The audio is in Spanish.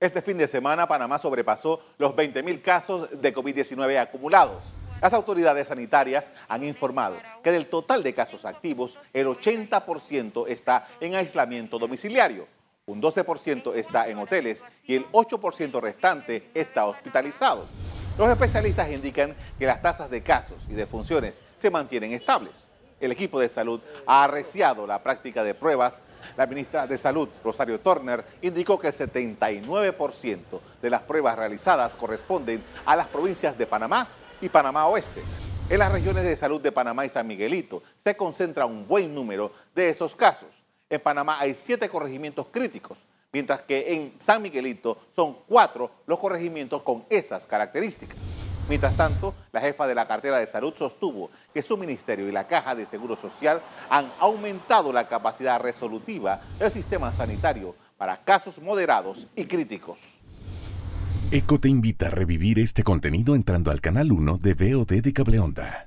Este fin de semana Panamá sobrepasó los 20.000 casos de COVID-19 acumulados. Las autoridades sanitarias han informado que del total de casos activos, el 80% está en aislamiento domiciliario, un 12% está en hoteles y el 8% restante está hospitalizado. Los especialistas indican que las tasas de casos y de funciones se mantienen estables el equipo de salud ha arreciado la práctica de pruebas. La ministra de Salud, Rosario Turner, indicó que el 79% de las pruebas realizadas corresponden a las provincias de Panamá y Panamá Oeste. En las regiones de salud de Panamá y San Miguelito se concentra un buen número de esos casos. En Panamá hay siete corregimientos críticos, mientras que en San Miguelito son cuatro los corregimientos con esas características. Mientras tanto, la jefa de la cartera de salud sostuvo que su ministerio y la Caja de Seguro Social han aumentado la capacidad resolutiva del sistema sanitario para casos moderados y críticos. ECO te invita a revivir este contenido entrando al canal 1 de VOD de Cableonda.